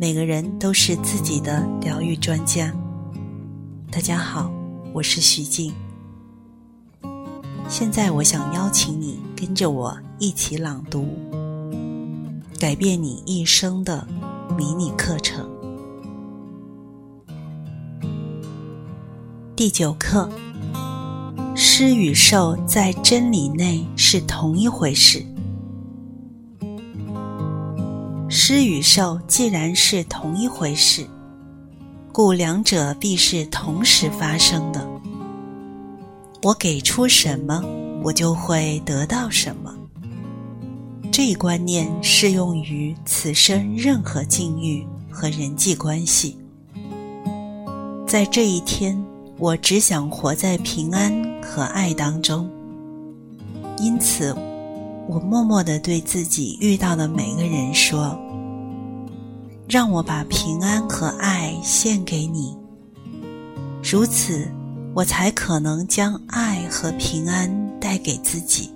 每个人都是自己的疗愈专家。大家好，我是徐静。现在我想邀请你跟着我一起朗读《改变你一生的迷你课程》第九课：施与受在真理内是同一回事。施与受既然是同一回事，故两者必是同时发生的。我给出什么，我就会得到什么。这一观念适用于此生任何境遇和人际关系。在这一天，我只想活在平安和爱当中。因此，我默默地对自己遇到的每个人说：“让我把平安和爱献给你。”如此。我才可能将爱和平安带给自己。